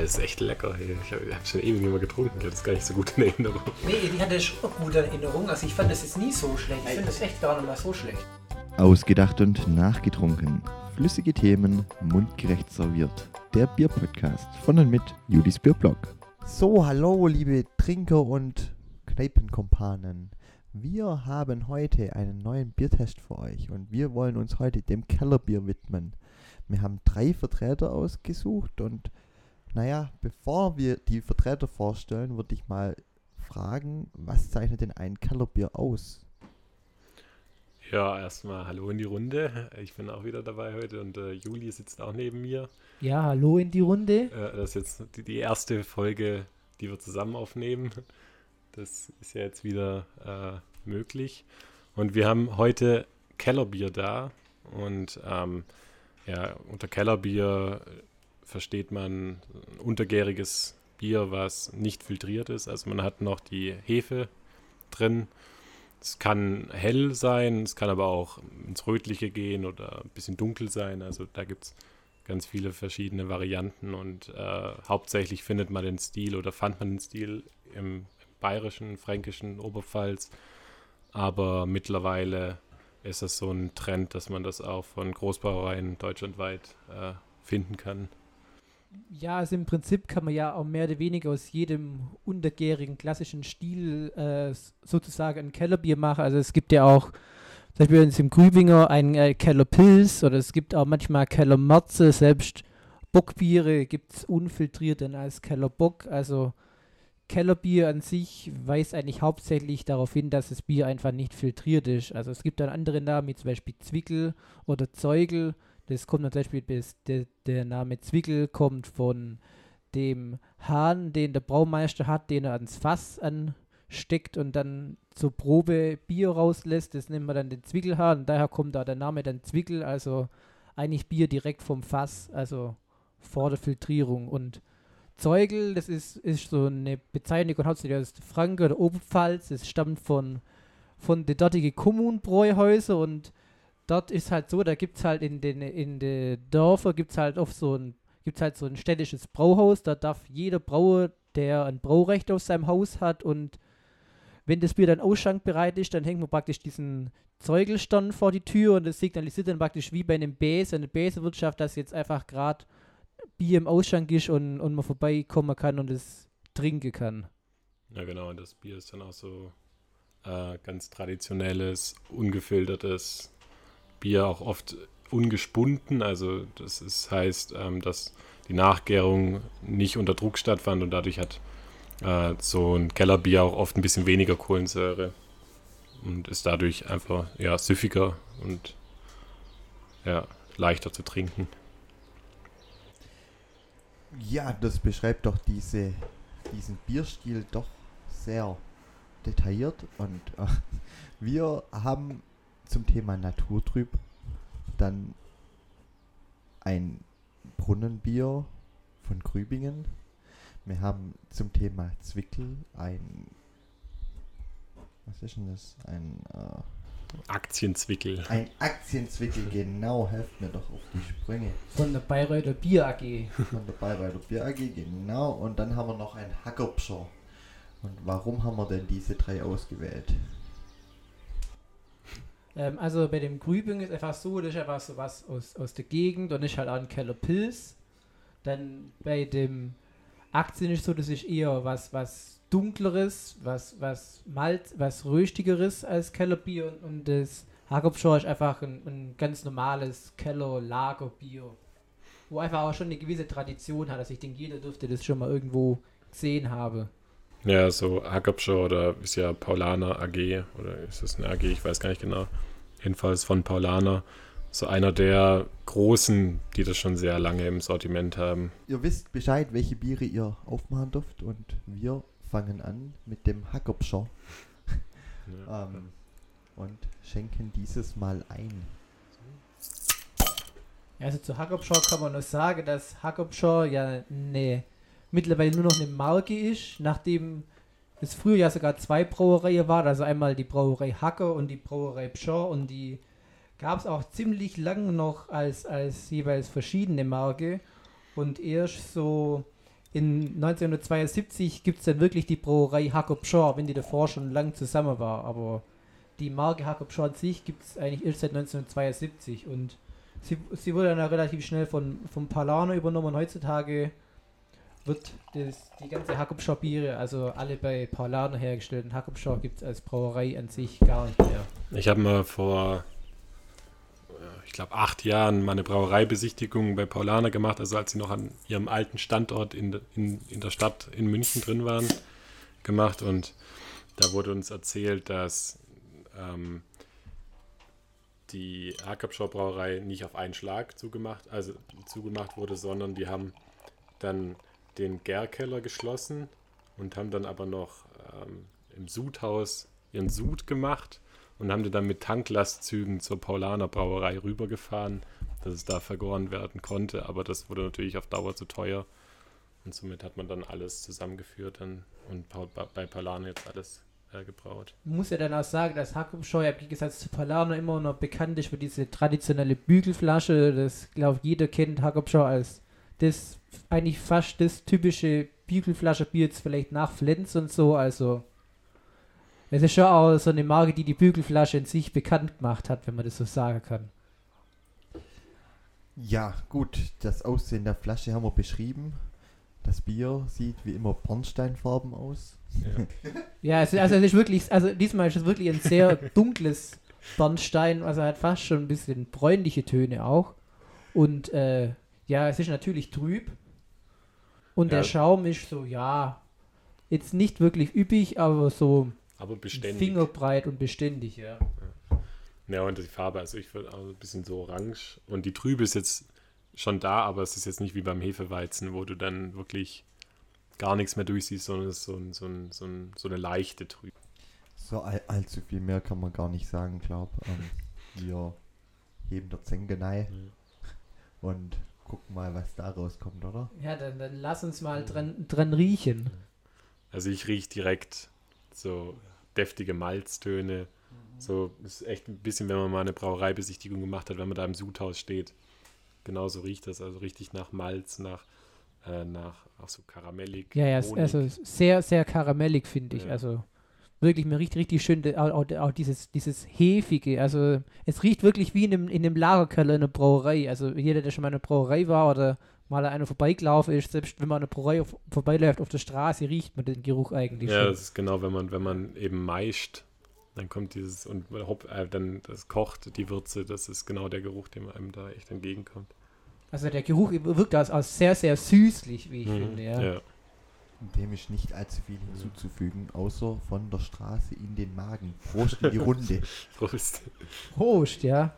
das ist echt lecker. Ey. Ich habe hab schon ewig nicht mehr getrunken. Ich habe das gar nicht so gut in Erinnerung. Nee, die hatte schon gut in Erinnerung. Also ich fand das jetzt nie so schlecht. Ich finde das echt gar nicht mal so schlecht. Ausgedacht und nachgetrunken. Flüssige Themen, mundgerecht serviert. Der Bierpodcast von und mit Judis Bierblog. So, hallo liebe Trinker und Kneipenkompanen. Wir haben heute einen neuen Biertest für euch und wir wollen uns heute dem Kellerbier widmen. Wir haben drei Vertreter ausgesucht und naja, bevor wir die Vertreter vorstellen, würde ich mal fragen, was zeichnet denn ein Kellerbier aus? Ja, erstmal hallo in die Runde. Ich bin auch wieder dabei heute und äh, Juli sitzt auch neben mir. Ja, hallo in die Runde. Äh, das ist jetzt die, die, erste Folge, die wir zusammen aufnehmen. Das ist ja jetzt wieder äh, möglich. Und wir haben heute Kellerbier da. Und ähm, ja, unter Kellerbier versteht man untergäriges Bier, was nicht filtriert ist. Also man hat noch die Hefe drin es kann hell sein, es kann aber auch ins Rötliche gehen oder ein bisschen dunkel sein. Also da gibt es ganz viele verschiedene Varianten und äh, hauptsächlich findet man den Stil oder fand man den Stil im, bayerischen, fränkischen Oberpfalz. Aber mittlerweile ist es so ein Trend, dass man das auch von Großbrauereien deutschlandweit äh, finden kann. Ja, also im Prinzip kann man ja auch mehr oder weniger aus jedem untergärigen klassischen Stil äh, sozusagen ein Kellerbier machen. Also es gibt ja auch, zum Beispiel uns im Grübinger ein äh, Kellerpilz oder es gibt auch manchmal Kellermerze, selbst Bockbiere gibt es unfiltriert dann als Kellerbock. Also Kellerbier an sich weist eigentlich hauptsächlich darauf hin, dass das Bier einfach nicht filtriert ist. Also es gibt dann andere Namen, wie zum Beispiel Zwickel oder Zeugel. Das kommt zum Beispiel, bis der, der Name Zwickel kommt von dem Hahn, den der Braumeister hat, den er ans Fass ansteckt und dann zur Probe Bier rauslässt. Das nennt man dann den Zwickelhahn. Und daher kommt da der Name dann Zwickel, also eigentlich Bier direkt vom Fass, also vor der Filtrierung. Und Zeugel, das ist, ist so eine Bezeichnung hauptsächlich aus Franken oder Oberpfalz. Es stammt von, von den dortigen Kommunbräuhäuser und dort ist halt so, da gibt es halt in den in den Dörfern gibt es halt oft so ein gibt's halt so ein städtisches Brauhaus, da darf jeder Brauer, der ein Braurecht auf seinem Haus hat und wenn das Bier dann ausschankbereit ist, dann hängt man praktisch diesen Zeugelstern vor die Tür und das signalisiert dann praktisch wie bei einem Bäse, eine Bäsewirtschaft, dass jetzt einfach gerade Bier im Ausschank ist und, und man vorbeikommen kann und es trinken kann. Ja, genau, und das Bier ist dann auch so äh, ganz traditionelles, ungefiltertes Bier auch oft ungespunden. Also das ist, heißt, ähm, dass die Nachgärung nicht unter Druck stattfand und dadurch hat äh, so ein Kellerbier auch oft ein bisschen weniger Kohlensäure und ist dadurch einfach ja, süffiger und ja, leichter zu trinken. Ja, das beschreibt doch diese, diesen Bierstil doch sehr detailliert und äh, wir haben zum Thema Naturtrüb dann ein Brunnenbier von Grübingen. Wir haben zum Thema Zwickel ein was ist denn das? Ein äh, Aktienzwickel. Ein Aktienzwickel, genau, helft mir doch auf die Sprünge. Von der Bayreuther Bier AG. Von der Bayreuther Bier AG, genau. Und dann haben wir noch ein Hackerbscher. Und warum haben wir denn diese drei ausgewählt? Ähm, also bei dem Grübing ist einfach so, das ist einfach so was aus, aus der Gegend und ist halt auch ein Keller Pilz. Dann bei dem Aktien ist so, das ist eher was, was dunkleres, was, was Malz, was röstigeres als Kellerbier und, und das Hagopschor ist einfach ein, ein ganz normales Keller-Lagerbier, wo einfach auch schon eine gewisse Tradition hat. Also ich denke, jeder dürfte das schon mal irgendwo gesehen haben. Ja, so Hackabschau oder ist ja Paulaner AG oder ist das eine AG? Ich weiß gar nicht genau. Jedenfalls von Paulaner. So einer der großen, die das schon sehr lange im Sortiment haben. Ihr wisst Bescheid, welche Biere ihr aufmachen dürft und wir fangen an mit dem Hackabschau. Ja. ähm, und schenken dieses Mal ein. Also zu Hackabschau kann man nur sagen, dass Hackabschau ja eine mittlerweile nur noch eine Marke ist, nachdem es früher ja sogar zwei Brauereien war, also einmal die Brauerei Hacker und die Brauerei Pschor und die gab es auch ziemlich lang noch als, als jeweils verschiedene Marke. Und erst so in 1972 gibt es dann wirklich die Brauerei Jacob Shaw, wenn die davor schon lang zusammen war. Aber die Marke Jacob Shaw an sich gibt es eigentlich erst seit 1972 und sie, sie wurde dann relativ schnell von, von Palano übernommen. Und heutzutage wird das, die ganze Hackupschau Biere, also alle bei Paulaner hergestellten Hackupschau gibt es als Brauerei an sich gar nicht mehr. Ich habe mal vor, ich glaube, acht Jahren mal eine Brauereibesichtigung bei Paulaner gemacht, also als sie noch an ihrem alten Standort in, in, in der Stadt in München drin waren, gemacht und da wurde uns erzählt, dass ähm, die Hackupschau Brauerei nicht auf einen Schlag zugemacht, also zugemacht wurde, sondern die haben dann den Gärkeller geschlossen und haben dann aber noch ähm, im Sudhaus ihren Sud gemacht und haben den dann mit Tanklastzügen zur Paulaner Brauerei rübergefahren, dass es da vergoren werden konnte. Aber das wurde natürlich auf Dauer zu teuer. Und somit hat man dann alles zusammengeführt dann, und bei Paulaner jetzt alles äh, gebraut. Muss ja dann auch sagen, dass Hackumscheu ja im Gegensatz zu Paulaner immer noch bekannt ist für diese traditionelle Bügelflasche. Das, glaube jeder kennt Hackumscheu als das eigentlich fast das typische Bügelflasche-Bier jetzt vielleicht nach Flens und so, also es ist schon auch so eine Marke, die die Bügelflasche in sich bekannt gemacht hat, wenn man das so sagen kann. Ja, gut, das Aussehen der Flasche haben wir beschrieben. Das Bier sieht wie immer Bornsteinfarben aus. Ja, ja es, also es ist wirklich, also diesmal ist es wirklich ein sehr dunkles Bernstein, also hat fast schon ein bisschen bräunliche Töne auch. Und äh, ja, es ist natürlich trüb. Und ja. der Schaum ist so, ja, jetzt nicht wirklich üppig, aber so aber beständig. fingerbreit und beständig, ja. Ja, und die Farbe, also ich würde auch ein bisschen so orange. Und die Trübe ist jetzt schon da, aber es ist jetzt nicht wie beim Hefeweizen, wo du dann wirklich gar nichts mehr durchsiehst, sondern es ist so, ein, so, ein, so, ein, so eine leichte Trübe. So all, allzu viel mehr kann man gar nicht sagen, glaube ähm, Wir heben der Zengenei mhm. und gucken mal, was da rauskommt, oder? Ja, dann, dann lass uns mal dran, dran riechen. Also ich rieche direkt so deftige Malztöne. Mhm. So ist echt ein bisschen, wenn man mal eine Brauereibesichtigung gemacht hat, wenn man da im Sudhaus steht. Genauso riecht das, also richtig nach Malz, nach, äh, nach auch so karamellig. Ja, ja, Honig. also sehr, sehr karamellig, finde ich. Ja. Also wirklich mir riecht richtig schön auch, auch, dieses, dieses hefige. Also es riecht wirklich wie in einem, in einem Lagerkeller in einer Brauerei. Also jeder, der schon mal in einer Brauerei war oder mal einer vorbeigelaufen ist, selbst wenn man an einer Brauerei auf, vorbeiläuft auf der Straße, riecht man den Geruch eigentlich. Ja, schon. das ist genau, wenn man, wenn man eben meischt, dann kommt dieses und hopp, äh, dann das kocht die Würze, das ist genau der Geruch, dem einem da echt entgegenkommt. Also der Geruch wirkt als, als sehr, sehr süßlich, wie ich mhm, finde, ja. ja. Dem ist nicht allzu viel hinzuzufügen, außer von der Straße in den Magen. Prost in die Runde. Prost. Prost, ja.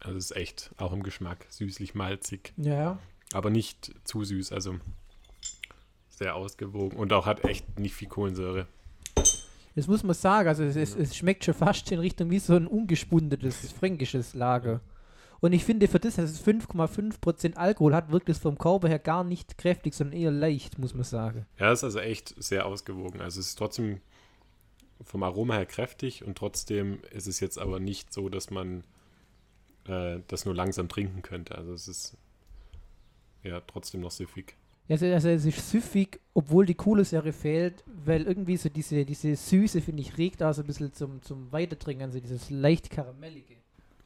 Also es ist echt auch im Geschmack süßlich malzig. Ja. Aber nicht zu süß, also sehr ausgewogen und auch hat echt nicht viel Kohlensäure. Das muss man sagen, also es, es, es schmeckt schon fast in Richtung wie so ein ungespundetes fränkisches Lager. Und ich finde, für das, dass es 5,5% Alkohol hat, wirkt es vom Körper her gar nicht kräftig, sondern eher leicht, muss man sagen. Ja, es ist also echt sehr ausgewogen. Also es ist trotzdem vom Aroma her kräftig und trotzdem ist es jetzt aber nicht so, dass man äh, das nur langsam trinken könnte. Also es ist ja trotzdem noch süffig. Also, also es ist süffig, obwohl die Kohlensäure fehlt, weil irgendwie so diese, diese Süße, finde ich, regt auch so ein bisschen zum, zum Weitertrinken, also dieses leicht karamellige.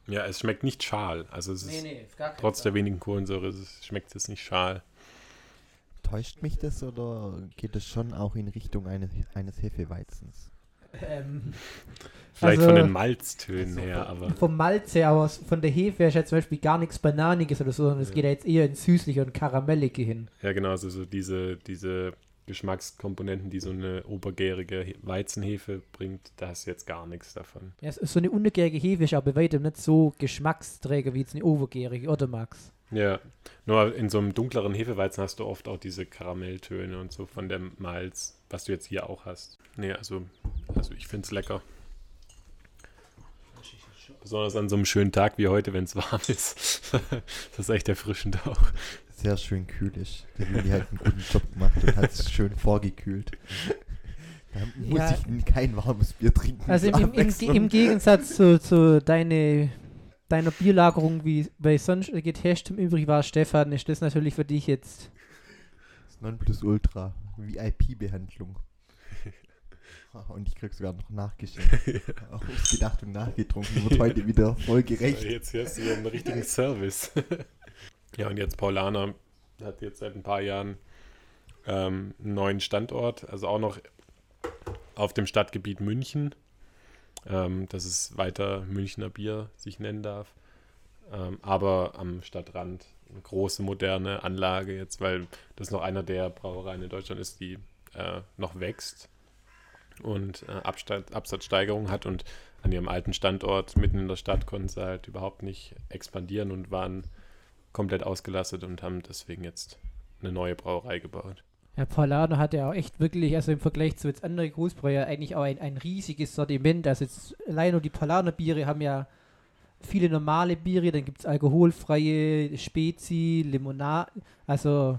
Ja, es schmeckt nicht schal. Also es nee, ist nee, trotz der wenigen Kohlensäure es schmeckt es nicht schal. Täuscht mich das oder geht es schon auch in Richtung eines, eines Hefeweizens? Ähm, Vielleicht also, von den Malztönen also her, aber. Vom Malz her, aber von der Hefe her ist ja zum Beispiel gar nichts Bananiges oder so, sondern es ja. geht ja jetzt eher ins Süßliche und Karamellige hin. Ja, genau, also so diese, diese Geschmackskomponenten, die so eine obergärige Weizenhefe bringt, da ist jetzt gar nichts davon. Ja, so eine untergärige Hefe ist aber bei weitem nicht so Geschmacksträger wie jetzt eine obergärige, oder Max? Ja, nur in so einem dunkleren Hefeweizen hast du oft auch diese Karamelltöne und so von dem Malz, was du jetzt hier auch hast. Nee, also, also ich finde es lecker. Besonders an so einem schönen Tag wie heute, wenn es warm ist. das ist echt erfrischend auch sehr schön kühl ist. Der Juli hat einen guten Job gemacht und hat es schön vorgekühlt. Da muss ja. ich kein warmes Bier trinken. Also im, im, im, im Gegensatz zu, zu deine deiner Bierlagerung wie bei sonst getestet im Übrigen war, Stefan, ist das natürlich für dich jetzt. Das Nonplusultra, VIP-Behandlung. Und ich krieg sogar noch nachgeschenkt. Auch ausgedacht und nachgetrunken. Wird heute wieder voll gerecht. Jetzt hast du ja einen richtigen Service. Ja, und jetzt Paulaner hat jetzt seit ein paar Jahren ähm, einen neuen Standort, also auch noch auf dem Stadtgebiet München, ähm, dass es weiter Münchner Bier sich nennen darf. Ähm, aber am Stadtrand eine große moderne Anlage jetzt, weil das noch einer der Brauereien in Deutschland ist, die äh, noch wächst und äh, Absatzsteigerung hat und an ihrem alten Standort mitten in der Stadt konnten sie halt überhaupt nicht expandieren und waren komplett ausgelastet und haben deswegen jetzt eine neue Brauerei gebaut. Herr Paulano hat ja auch echt wirklich, also im Vergleich zu jetzt anderen Großbrauer, eigentlich auch ein, ein riesiges Sortiment. Also jetzt allein nur die Paulaner Biere haben ja viele normale Biere, dann gibt es alkoholfreie Spezi, Limonade, also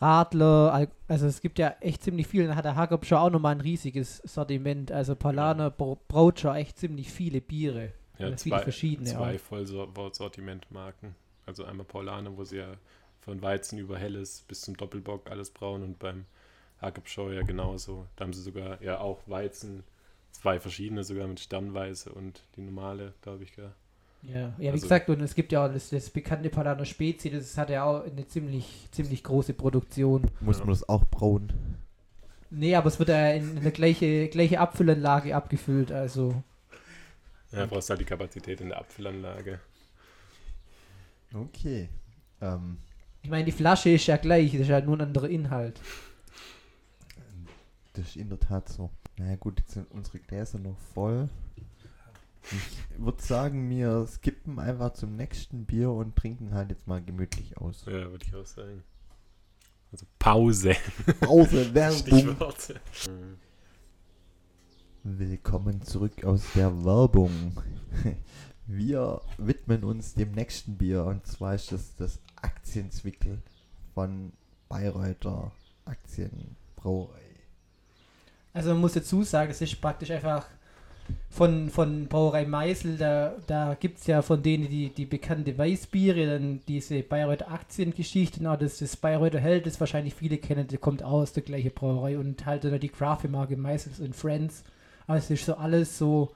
Radler, also es gibt ja echt ziemlich viel. Dann hat der Hackop schon auch nochmal ein riesiges Sortiment. Also Paulaner ja. braut schon echt ziemlich viele Biere. Ja, zwei, viele verschiedene. Zwei Vollsortimentmarken. Also einmal Paulaner, wo sie ja von Weizen über Helles bis zum Doppelbock alles brauen und beim Hackabschau ja genauso. Da haben sie sogar ja auch Weizen, zwei verschiedene sogar mit Sternweiße und die normale, glaube ich, ja. Ja, ja wie also, gesagt, und es gibt ja auch das, das bekannte Paulaner Spezi, das hat ja auch eine ziemlich, ziemlich große Produktion. Muss man das auch brauen? Nee, aber es wird ja in eine gleiche, gleiche Abfüllanlage abgefüllt, also. Ja, brauchst halt die Kapazität in der Abfüllanlage. Okay. Ähm, ich meine, die Flasche ist ja gleich, das ist ja nur ein anderer Inhalt. Das ist in der Tat so. naja, gut, jetzt sind unsere Gläser noch voll. Ich würde sagen, wir skippen einfach zum nächsten Bier und trinken halt jetzt mal gemütlich aus. Ja, würde ich auch sagen. Also Pause. Pause, Werbung. Willkommen zurück aus der Werbung. Wir widmen uns dem nächsten Bier und zwar ist das das Aktienzwickel von Bayreuther Aktienbrauerei. Also man muss dazu sagen, es ist praktisch einfach von, von Brauerei Meisel, da, da gibt es ja von denen die, die bekannte Weißbiere, dann diese Bayreuther Aktiengeschichte, genau, das, das Bayreuther Held, das wahrscheinlich viele kennen, der kommt aus der gleichen Brauerei und halt dann die Craft-Marke Meisels und Friends. Also es ist so alles so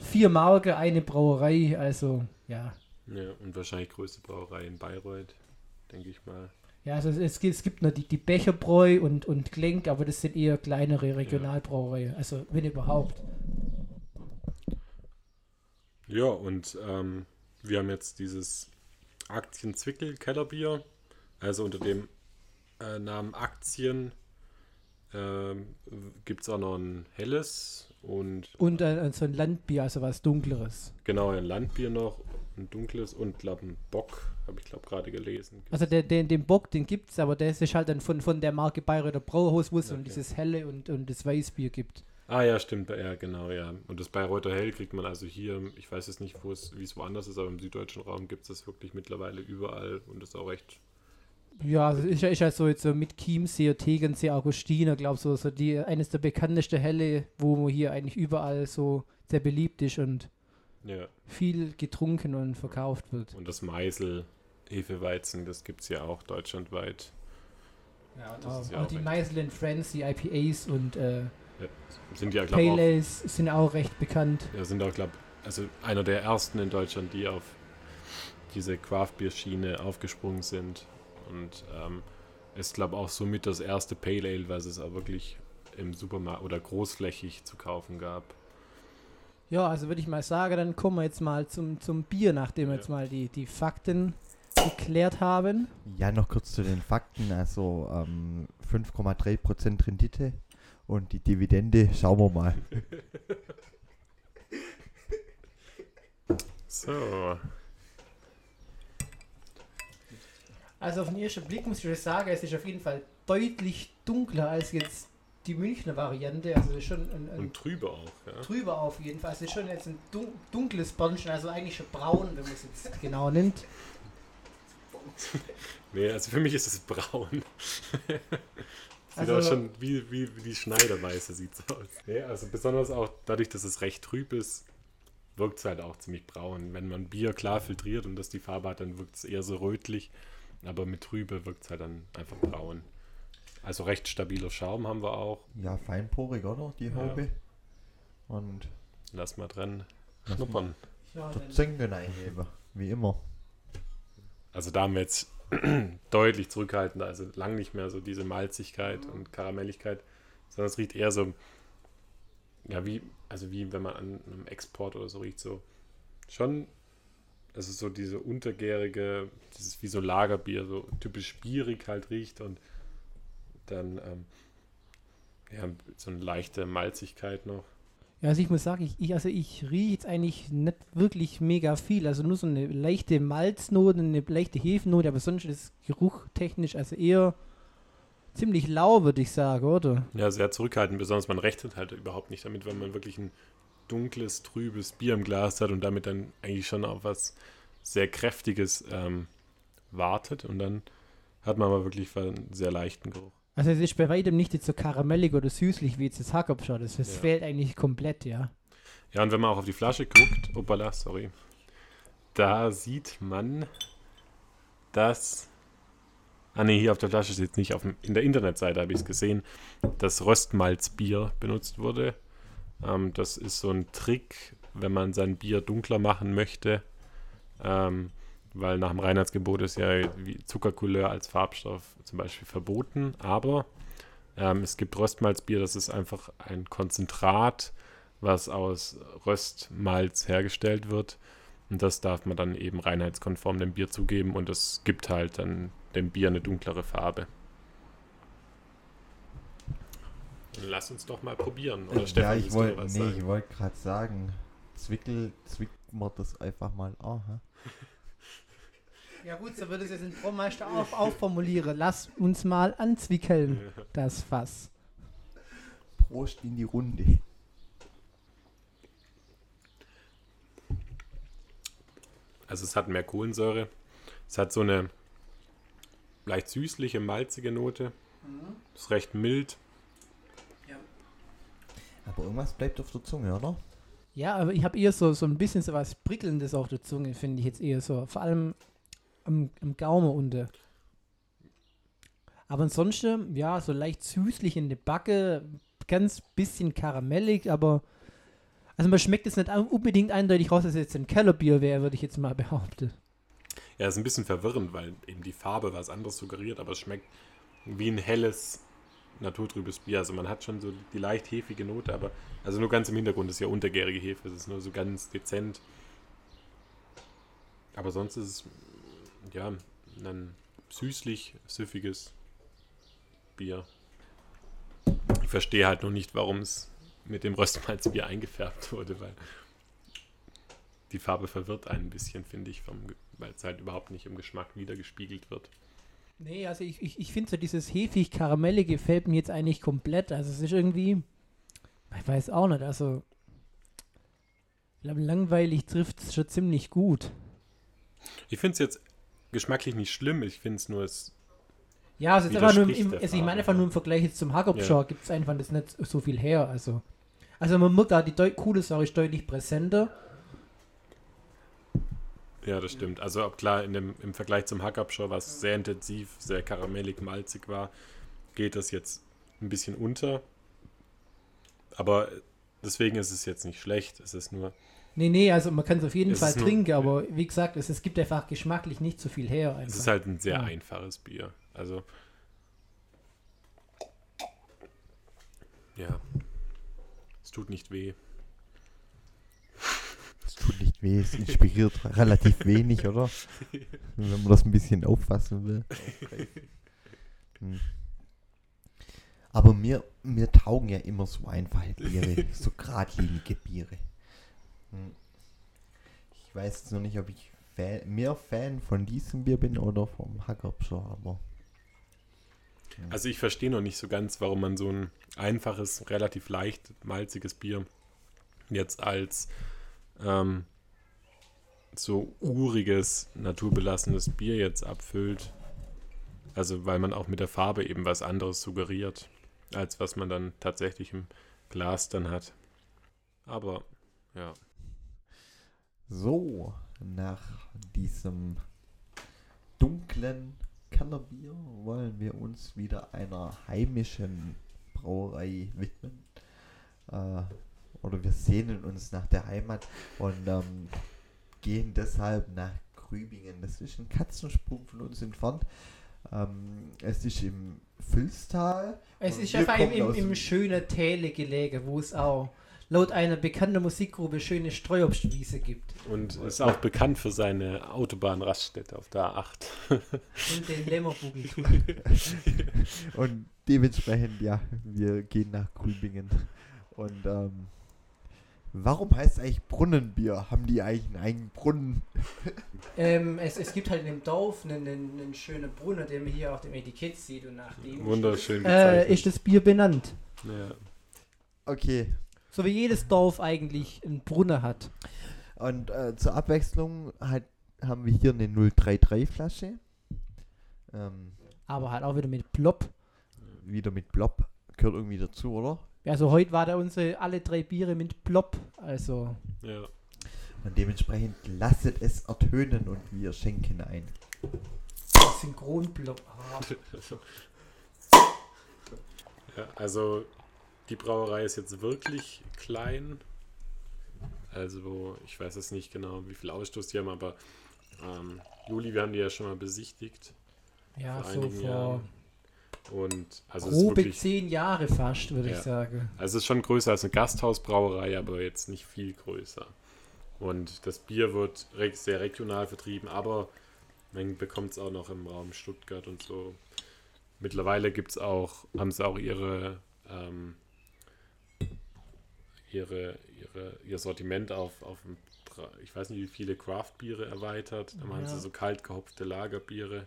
vier Marke, eine Brauerei, also ja, ja, und wahrscheinlich größte Brauerei in Bayreuth, denke ich mal. Ja, also es, gibt, es gibt nur die, die Becherbräu und, und Klenk, aber das sind eher kleinere Regionalbrauereien, also wenn überhaupt. Ja, und ähm, wir haben jetzt dieses Aktienzwickel Kellerbier, also unter dem äh, Namen Aktien äh, gibt es auch noch ein helles und. Und äh, so ein Landbier, also was Dunkleres. Genau, ein Landbier noch ein dunkles und glaube ein Bock, habe ich glaube gerade gelesen. Also der, der, den Bock, den gibt es, aber der ist halt dann von, von der Marke Bayreuther Brauhaus, wo es okay. dieses helle und, und das Weißbier gibt. Ah ja, stimmt, ja, genau, ja. Und das Bayreuther Hell kriegt man also hier, ich weiß jetzt nicht, wie es woanders ist, aber im süddeutschen Raum gibt es das wirklich mittlerweile überall und ist auch recht ja, also ist, ist halt so jetzt so mit Chiemsee, Tegernsee, Augustiner, glaube so, so die eines der bekanntesten Helle, wo hier eigentlich überall so sehr beliebt ist und ja. viel getrunken und verkauft wird. Und das Meisel Hefeweizen, das gibt es ja auch deutschlandweit. Ja, das ja auch die Meisel and Friends, die IPAs und äh, ja, sind ja, glaub, Pale sind auch recht bekannt. Ja, sind auch, glaube also einer der ersten in Deutschland, die auf diese Craft Beer Schiene aufgesprungen sind und ähm, ist glaube auch somit das erste Pale Ale, was es auch wirklich im Supermarkt oder großflächig zu kaufen gab. Ja, also würde ich mal sagen, dann kommen wir jetzt mal zum, zum Bier, nachdem wir ja. jetzt mal die, die Fakten geklärt haben. Ja, noch kurz zu den Fakten. Also ähm, 5,3% Rendite und die Dividende, schauen wir mal. so. Also auf den ersten Blick muss ich sagen, es ist auf jeden Fall deutlich dunkler als jetzt die Münchner Variante, also ist schon ein, ein und trüber auch, ja. Trüber auf jeden Fall. Es ist schon jetzt ein dunkles Bonnchen, also eigentlich schon braun, wenn man es jetzt genau nimmt. nee, also für mich ist es braun. sieht also, auch schon wie, wie, wie die Schneiderweiße sieht aus. Nee, also besonders auch dadurch, dass es recht trüb ist, wirkt es halt auch ziemlich braun. Wenn man Bier klar filtriert und das die Farbe hat, dann wirkt es eher so rötlich. Aber mit Trübe wirkt es halt dann einfach braun. Also recht stabiler Schaum haben wir auch. Ja, feinporig, oder? Die Haube. Ja. Und. Lass mal dran schnuppern. Der Zinken einheben, wie immer. Also da haben wir jetzt deutlich zurückhaltender, also lang nicht mehr so diese Malzigkeit und Karamelligkeit, sondern es riecht eher so, ja, wie, also wie wenn man an einem Export oder so riecht, so schon, also so diese untergärige, dieses wie so Lagerbier, so typisch bierig halt riecht und dann, ähm, ja, so eine leichte Malzigkeit noch. Ja, also ich muss sagen, ich, ich, also ich rieche jetzt eigentlich nicht wirklich mega viel. Also nur so eine leichte Malznote, eine leichte Hefennote, aber sonst ist geruchtechnisch also eher ziemlich lau, würde ich sagen, oder? Ja, sehr zurückhaltend, besonders man rechnet halt überhaupt nicht damit, wenn man wirklich ein dunkles, trübes Bier im Glas hat und damit dann eigentlich schon auf was sehr Kräftiges ähm, wartet und dann hat man aber wirklich einen sehr leichten Geruch. Also es ist bei weitem nicht jetzt so karamellig oder süßlich wie jetzt das Hackabschau. Das, das ja. fehlt eigentlich komplett, ja. Ja, und wenn man auch auf die Flasche guckt, opala, sorry, da sieht man, dass, ah ne, hier auf der Flasche steht es nicht, auf dem, in der Internetseite habe ich es gesehen, dass Röstmalzbier benutzt wurde. Ähm, das ist so ein Trick, wenn man sein Bier dunkler machen möchte. Ähm, weil nach dem Reinheitsgebot ist ja Zuckercouleur als Farbstoff zum Beispiel verboten, aber ähm, es gibt Röstmalzbier, das ist einfach ein Konzentrat, was aus Röstmalz hergestellt wird und das darf man dann eben reinheitskonform dem Bier zugeben und es gibt halt dann dem Bier eine dunklere Farbe. Lass uns doch mal probieren. Oder Stefan, ja, ich wollte nee, wollt gerade sagen, zwickel, zwickt man das einfach mal. Aha. Ja gut, so würde es jetzt in Baumeister auch, auch formulieren. Lass uns mal anzwickeln, das Fass. Prost in die Runde. Also es hat mehr Kohlensäure. Es hat so eine leicht süßliche, malzige Note. Mhm. Ist recht mild. Aber irgendwas bleibt auf der Zunge, oder? Ja, aber ich habe eher so, so ein bisschen so was Prickelndes auf der Zunge, finde ich jetzt eher so. Vor allem am, am Gaumen unten. Aber ansonsten, ja, so leicht süßlich in der Backe, ganz bisschen karamellig, aber also man schmeckt es nicht unbedingt eindeutig raus, dass es jetzt ein Kellerbier wäre, würde ich jetzt mal behaupten. Ja, ist ein bisschen verwirrend, weil eben die Farbe was anderes suggeriert, aber es schmeckt wie ein helles, naturtrübes Bier. Also man hat schon so die leicht hefige Note, aber also nur ganz im Hintergrund ist ja untergärige Hefe, es ist nur so ganz dezent. Aber sonst ist es ja, ein süßlich süffiges Bier. Ich verstehe halt nur nicht, warum es mit dem Röstmalzbier eingefärbt wurde, weil die Farbe verwirrt einen ein bisschen, finde ich, weil es halt überhaupt nicht im Geschmack wiedergespiegelt wird. Nee, also ich, ich, ich finde so dieses hefig-karamellige gefällt mir jetzt eigentlich komplett. Also es ist irgendwie, ich weiß auch nicht, also ich glaube, langweilig trifft es schon ziemlich gut. Ich finde es jetzt geschmacklich nicht schlimm. Ich finde es nur, es. Ja, also, einfach nur im, also ich meine einfach nur im Vergleich jetzt zum Hackopschau ja. gibt es einfach das nicht so viel her. Also, also man merkt da, die Deu coole Sache ist deutlich präsenter. Ja, das stimmt. Also klar, in dem, im Vergleich zum Hackabschau, was sehr intensiv, sehr karamellig, malzig war, geht das jetzt ein bisschen unter. Aber deswegen ist es jetzt nicht schlecht. Es ist nur Nee, nee, also man kann es auf jeden Fall trinken, aber wie gesagt, es, es gibt einfach geschmacklich nicht so viel her. Einfach. Es ist halt ein sehr ja. einfaches Bier. Also. Ja. Es tut nicht weh. Weh, es inspiriert relativ wenig, oder? Wenn man das ein bisschen auffassen will. Hm. Aber mir, mir taugen ja immer so einfache Biere, so geradlinige Biere. Hm. Ich weiß jetzt noch nicht, ob ich Fan, mehr Fan von diesem Bier bin oder vom Hackerbschau, aber. Also ich verstehe noch nicht so ganz, warum man so ein einfaches, relativ leicht malziges Bier jetzt als ähm, so uriges, naturbelassenes Bier jetzt abfüllt. Also weil man auch mit der Farbe eben was anderes suggeriert, als was man dann tatsächlich im Glas dann hat. Aber ja. So, nach diesem dunklen Kellerbier wollen wir uns wieder einer heimischen Brauerei widmen. Äh, oder wir sehnen uns nach der Heimat und ähm, gehen deshalb nach Grübingen. Das ist ein Katzensprung von uns entfernt. Ähm, es ist im Fülstal. Es ist einfach im, im, im schönen Täle gelegen, wo es auch laut einer bekannten Musikgruppe schöne Streuobstwiese gibt. Und ist auch bekannt für seine Autobahnraststätte auf der A8. Und den Lämmerbugel. Und dementsprechend, ja, wir gehen nach Grübingen. Und ähm, warum heißt es eigentlich Brunnenbier? Haben die eigentlich einen eigenen Brunnen? ähm, es, es gibt halt in dem Dorf einen, einen, einen schönen Brunnen, den man hier auf dem Etikett sieht und nach dem Wunderschön äh, ist das Bier benannt. ja. Okay. So wie jedes Dorf eigentlich einen Brunnen hat. Und äh, zur Abwechslung halt, haben wir hier eine 033 Flasche. Ähm, Aber halt auch wieder mit Plop. wieder mit Blob. Gehört irgendwie dazu, oder? Also heute war da unsere alle drei Biere mit Plop. Also ja. Und dementsprechend lasset es ertönen und wir schenken ein. Synchronplop. Ah. ja. Also die Brauerei ist jetzt wirklich klein. Also ich weiß jetzt nicht genau, wie viel Ausstoß die haben, aber ähm, Juli, wir haben die ja schon mal besichtigt. Ja, vor so vor Jahren. Und also grobe wirklich, zehn Jahre fast, würde Ja. ich sagen. also es ist schon größer als eine Gasthausbrauerei, aber jetzt nicht viel größer. Und das Bier wird sehr regional vertrieben, aber man bekommt es auch noch im Raum Stuttgart und so. Mittlerweile gibt's auch, haben sie auch ihre, ähm, ihre, ihre, ihr Sortiment auf, auf ich weiß nicht, wie viele Craft-Biere erweitert. Da machen Ja. sie so kalt gehopfte Lagerbiere.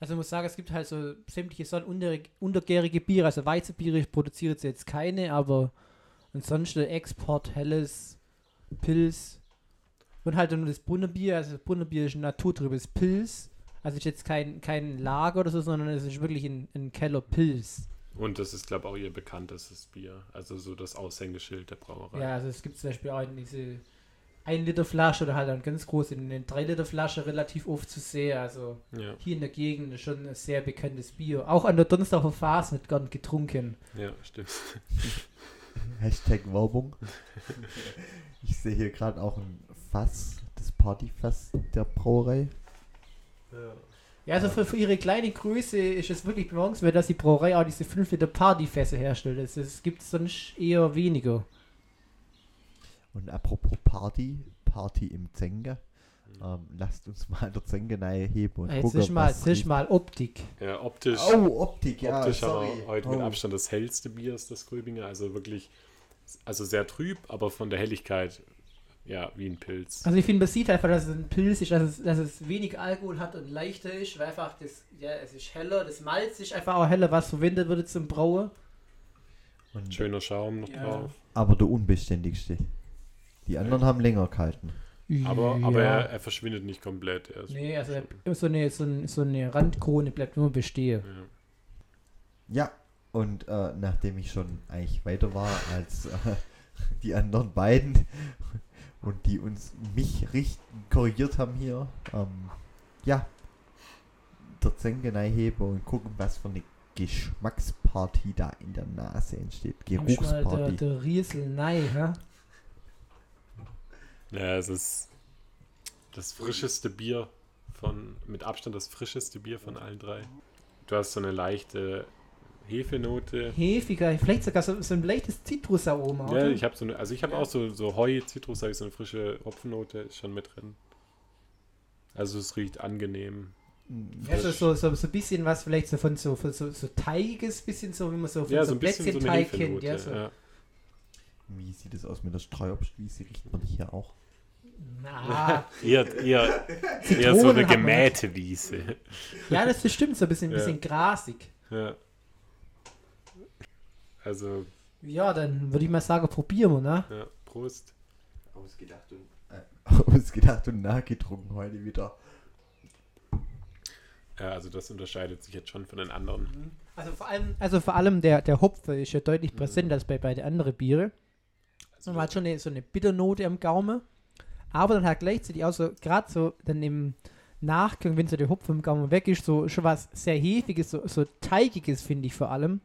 Also ich muss sagen, es gibt halt so sämtliche untergärige Biere, also Weizenbiere produziert sie jetzt keine, aber ansonsten Export, Helles, Pilz und halt nur das Brunnenbier, also das Brunnenbier ist ein naturtrübes Pilz, also ist jetzt kein, kein Lager oder so, sondern es ist wirklich ein, ein Keller Pilz. Und das ist, glaube ich, auch ihr bekanntestes Bier. Also so das Aushängeschild der Brauerei. Ja, also es gibt zum Beispiel auch diese 1 Liter Flasche oder halt dann ganz groß in den 3 Liter Flasche relativ oft zu sehen, also Ja, hier in der Gegend ist schon ein sehr bekanntes Bier. Auch an der Donnerstager Phase wird gern getrunken. ja, stimmt. Hashtag Werbung. Ich sehe hier gerade auch ein Fass, das Partyfass der Brauerei. Ja, also für, für ihre kleine Größe ist es wirklich bemerkenswert, dass die Brauerei auch diese 5 Liter Partyfässer herstellt. Das gibt es sonst eher weniger. Und apropos Party, Party im Zenge. Ähm, lasst uns mal der Zenge heben und Jetzt gucken, ist mal, was jetzt ist mal Optik. Ja, optisch, Oh, Optik, ja, optisch sorry. heute mit Oh. Abstand das hellste Bier ist das Gröbinger. Also wirklich, also sehr trüb, aber von der Helligkeit, ja, wie ein Pilz. Also ich finde, man sieht einfach, dass es ein Pilz ist, dass es, dass es wenig Alkohol hat und leichter ist, weil einfach das, ja, es ist heller, das Malz ist einfach auch heller, was verwendet wird zum Brauen. Und, Schöner Schaum noch Ja. drauf. aber der unbeständigste. Die anderen haben länger gehalten. Aber, aber er, er verschwindet nicht komplett. Er ist Nee, also so eine, so, eine, so eine Randkrone bleibt immer bestehen. ja. Ja, und äh, nachdem ich schon eigentlich weiter war als äh, die anderen beiden und die uns mich richten, korrigiert haben hier, ähm, ja, der Zenke heben und gucken, was für eine Geschmacksparty da in der Nase entsteht. Der, Geruchsparty. der Riesel, nein, hä? Ja, es ist das frischeste Bier von, mit Abstand das frischeste Bier von allen drei. Du hast so eine leichte Hefenote. Hefiger, vielleicht sogar so, so ein leichtes Zitrusaroma, Ja, oder? ich habe so eine, also ich habe Ja. auch so, so Heu, Zitrus, habe ich so eine frische Hopfennote ist schon mit drin. Also es riecht angenehm. Ja, so, so, so, so ein bisschen was vielleicht so von so, von so, so Teiges, bisschen so, wie man so von Ja, so, so ein bisschen so eine Plätzchenteig kennt. Hefenote. Ja, so. ja. Wie sieht es aus mit der Streuobstwiese? Riecht man die hier auch? Na, Eher, eher, eher so eine gemähte Wiese. ja, das stimmt, so ein bisschen, ein Ja. bisschen grasig. Ja. Also, Ja, dann würde ich mal sagen, probieren wir, ne? ja, Prost. Ausgedacht und, äh, ausgedacht und nachgetrunken heute wieder. Ja, also das unterscheidet sich jetzt schon von den anderen. Also vor allem, also vor allem der, der Hopfer ist ja deutlich präsenter als bei, bei den anderen Biere. Also, Man hat schon eine, so eine Bitternote am Gaumen, aber dann halt gleichzeitig auch so, gerade so dann im Nachgang, wenn so der Hopfen im Gaumen weg ist, so schon was sehr Hefiges, so, so Teigiges, finde ich vor allem.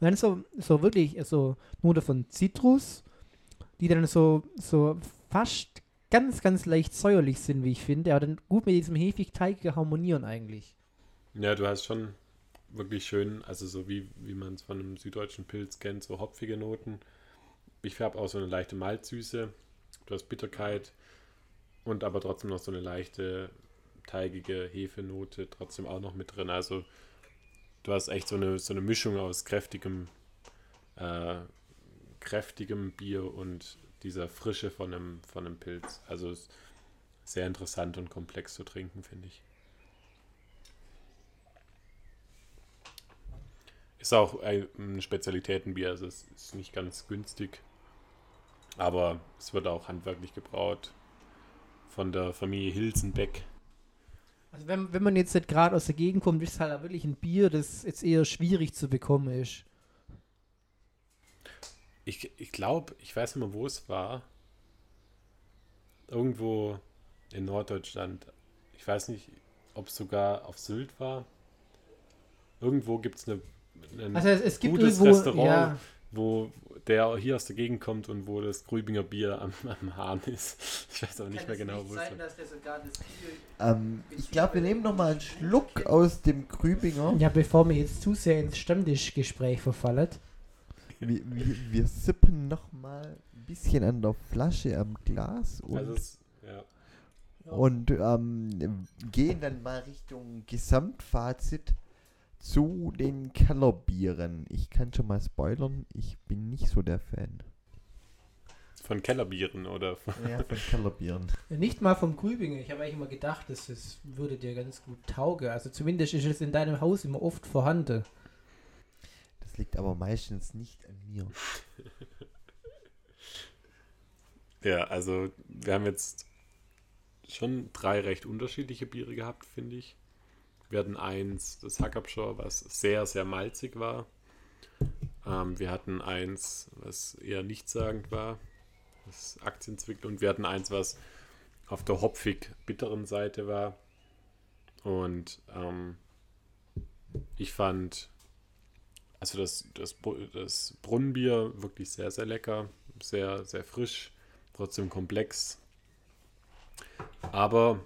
Und dann so, so wirklich so Note von Zitrus, die dann so, so fast ganz, ganz leicht säuerlich sind, wie ich finde, aber dann gut mit diesem hefig-teigigen harmonieren eigentlich. Ja, du hast schon wirklich schön, also so wie, wie man es von einem süddeutschen Pilz kennt, so hopfige Noten. Ich färbe auch so eine leichte Malzsüße. Du hast Bitterkeit und aber trotzdem noch so eine leichte teigige Hefenote trotzdem auch noch mit drin. Also du hast echt so eine, so eine Mischung aus kräftigem, äh, kräftigem Bier und dieser Frische von einem, von einem Pilz. Also sehr interessant und komplex zu trinken, finde ich. Ist auch ein Spezialitätenbier, also es ist nicht ganz günstig. Aber es wird auch handwerklich gebraut von der Familie Hilsenbeck. Also wenn, wenn man jetzt nicht gerade aus der Gegend kommt, ist es halt wirklich ein Bier, das jetzt eher schwierig zu bekommen ist. Ich, ich glaube, ich weiß nicht mehr, wo es war. Irgendwo in Norddeutschland. Ich weiß nicht, ob es sogar auf Sylt war. Irgendwo gibt es eine ein also es, es gibt gutes irgendwo, Restaurant, ja. Wo der hier aus der Gegend kommt und wo das Grübinger Bier am, am Hahn ist. Ich weiß auch nicht mehr genau, wo es ist. Ähm, ich glaube, wir nehmen noch mal einen Schluck aus dem Grübinger. Ja, bevor wir jetzt zu sehr ins Stammtischgespräch verfallen. Wir, wir, wir sippen noch mal ein bisschen an der Flasche am Glas und, also es, ja. und ähm, gehen dann mal Richtung Gesamtfazit zu den Kellerbieren. Ich kann schon mal spoilern, ich bin nicht so der Fan. Von Kellerbieren oder von Ja, von Kellerbieren. Nicht mal vom Grübinger. Ich habe eigentlich immer gedacht, dass es würde dir ganz gut taugen. Also zumindest ist es in deinem Haus immer oft vorhanden. Das liegt aber meistens nicht an mir. ja, also wir haben jetzt schon drei recht unterschiedliche Biere gehabt, finde ich. Wir hatten eins, das Hackabschau, was sehr, sehr malzig war. Ähm, wir hatten eins, was eher nichtssagend war, das Aktienzwickel. Und wir hatten eins, was auf der hopfig bitteren Seite war. Und ähm, ich fand, also das, das, das Brunnenbier wirklich sehr, sehr lecker, sehr, sehr frisch, trotzdem komplex. Aber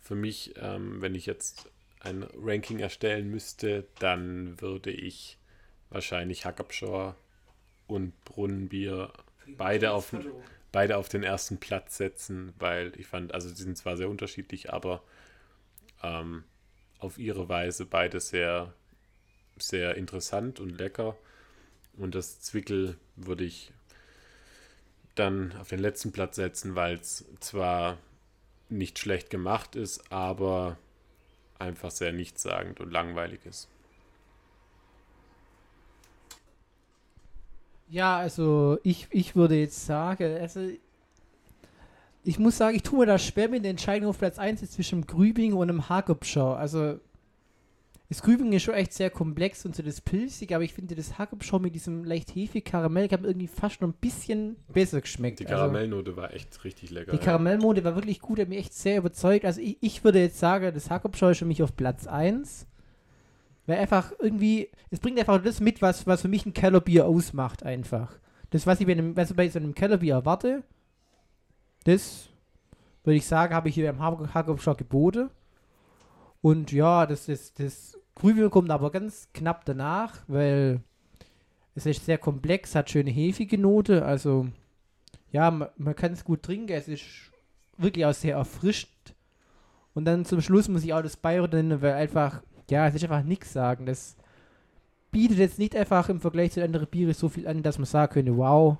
für mich, ähm, wenn ich jetzt ein Ranking erstellen müsste, dann würde ich wahrscheinlich Hackabschor und Brunnenbier beide auf, beide auf den ersten Platz setzen, weil ich fand, also sie sind zwar sehr unterschiedlich, aber ähm, auf ihre Weise beide sehr, sehr interessant und lecker. Und das Zwickel würde ich dann auf den letzten Platz setzen, weil es zwar nicht schlecht gemacht ist, aber einfach sehr nichtssagend und langweilig ist. Ja, also ich, ich würde jetzt sagen, also ich muss sagen, ich tue mir da schwer mit der Entscheidung auf Platz 1 zwischen Grübing und einem Hagobschau. Also das Grübing ist schon echt sehr komplex und so das Pilzig, aber ich finde das Hackabschau mit diesem leicht hefig Karamell hat irgendwie fast noch ein bisschen besser geschmeckt. Die also Karamellnote also, war echt richtig lecker. Die ja. Karamellnote war wirklich gut, hat mich echt sehr überzeugt. Also ich, ich würde jetzt sagen, das Hackabschau ist für mich auf Platz 1. Weil einfach irgendwie, es bringt einfach das mit, was, was für mich ein Kellerbier ausmacht einfach. Das, was ich bei, einem, was ich bei so einem Kellerbier erwarte, das würde ich sagen, habe ich hier beim Hackabschau geboten. Und ja, das, das, das Grübel kommt aber ganz knapp danach, weil es ist sehr komplex, hat schöne hefige Note. Also, ja, man, man kann es gut trinken. Es ist wirklich auch sehr erfrischt. Und dann zum Schluss muss ich auch das Bayer nennen, weil einfach, ja, es ist einfach nichts sagen. Das bietet jetzt nicht einfach im Vergleich zu anderen Bieren so viel an, dass man sagen könnte, wow,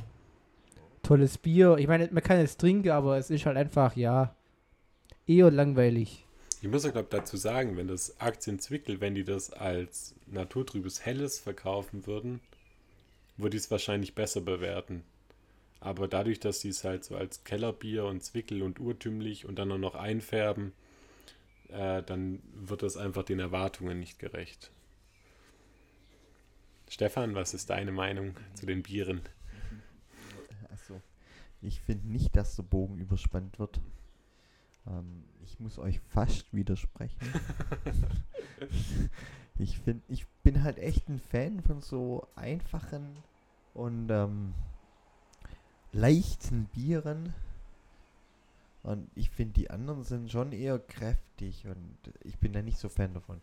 tolles Bier. Ich meine, man kann es trinken, aber es ist halt einfach, ja, eher langweilig. Ich muss ja, glaube dazu sagen, wenn das Aktienzwickel, wenn die das als naturtrübes Helles verkaufen würden, würde ich es wahrscheinlich besser bewerten. Aber dadurch, dass sie es halt so als Kellerbier und Zwickel und urtümlich und dann auch noch einfärben, äh, dann wird das einfach den Erwartungen nicht gerecht. Stefan, was ist deine Meinung zu den Bieren? Achso. Ich finde nicht, dass der Bogen überspannt wird. Ähm, ich muss euch fast widersprechen. ich finde, ich bin halt echt ein Fan von so einfachen und ähm, leichten Bieren. Und ich finde, die anderen sind schon eher kräftig und ich bin da nicht so Fan davon.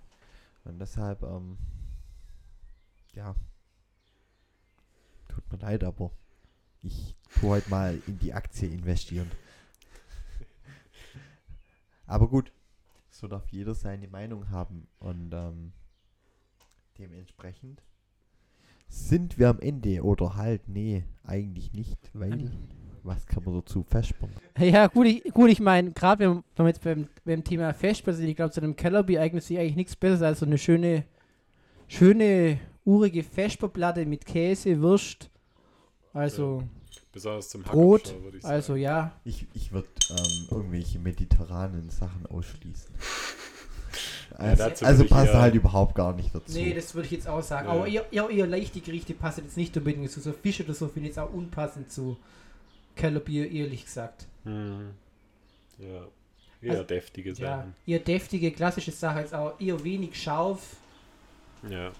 Und deshalb, ähm, ja, tut mir leid, aber ich tue heute mal in die Aktie investieren. Aber gut, so darf jeder seine Meinung haben und ähm, dementsprechend sind wir am Ende oder halt, nee, eigentlich nicht, weil was kann man dazu festspannen? Ja, gut, ich, gut, ich meine, gerade wenn, wenn wir jetzt beim, beim Thema Festspannen sind, ich glaube, zu einem Kellerbier eignet sich eigentlich nichts Besseres als so eine schöne, schöne, urige Vesperplatte mit Käse, Wurst, also Ja, Besonders zum Brot, Hackabschau, würde ich sagen. also ja. Ich, ich würde ähm, irgendwelche mediterranen Sachen ausschließen. Also, dazu also ich passt eher- halt überhaupt gar nicht dazu. Nee, das würde ich jetzt auch sagen. Ja. Aber eher, eher, eher leichte Gerichte passen jetzt nicht unbedingt zu so Fisch oder so, finde ich jetzt auch unpassend zu Kellerbier, ehrlich gesagt. Mhm. Ja. Eher Also, deftige Ja, Sachen. eher deftige, klassische Sache jetzt auch eher wenig scharf. Ja.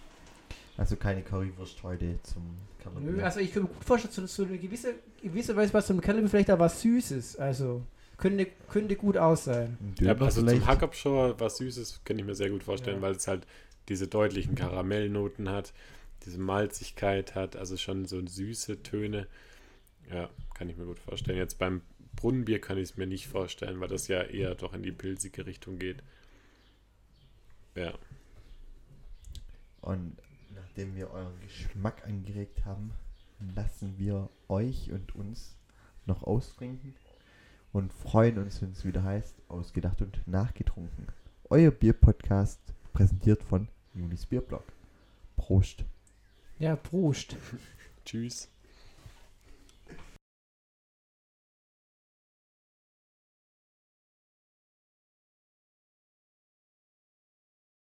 Also keine Currywurst heute zum. Nö, also ich könnte mir gut vorstellen, so, so eine gewisse, gewisse Weise was zum Kellerbier vielleicht auch was Süßes. Also könnte, könnte gut aus sein. Ein Ja, also vielleicht. zum Hackabschau was Süßes kann ich mir sehr gut vorstellen, Ja. weil es halt diese deutlichen Karamellnoten hat, diese Malzigkeit hat, also schon so süße Töne. Ja, kann ich mir gut vorstellen. Jetzt beim Brunnenbier kann ich es mir nicht vorstellen, weil das ja eher doch in die pilzige Richtung geht. Ja, Und nachdem wir euren Geschmack angeregt haben, lassen wir euch und uns noch austrinken und freuen uns, wenn es wieder heißt, ausgedacht und nachgetrunken. Euer Bierpodcast präsentiert von Julis Bierblog. Prost. Ja, Prost. tschüss.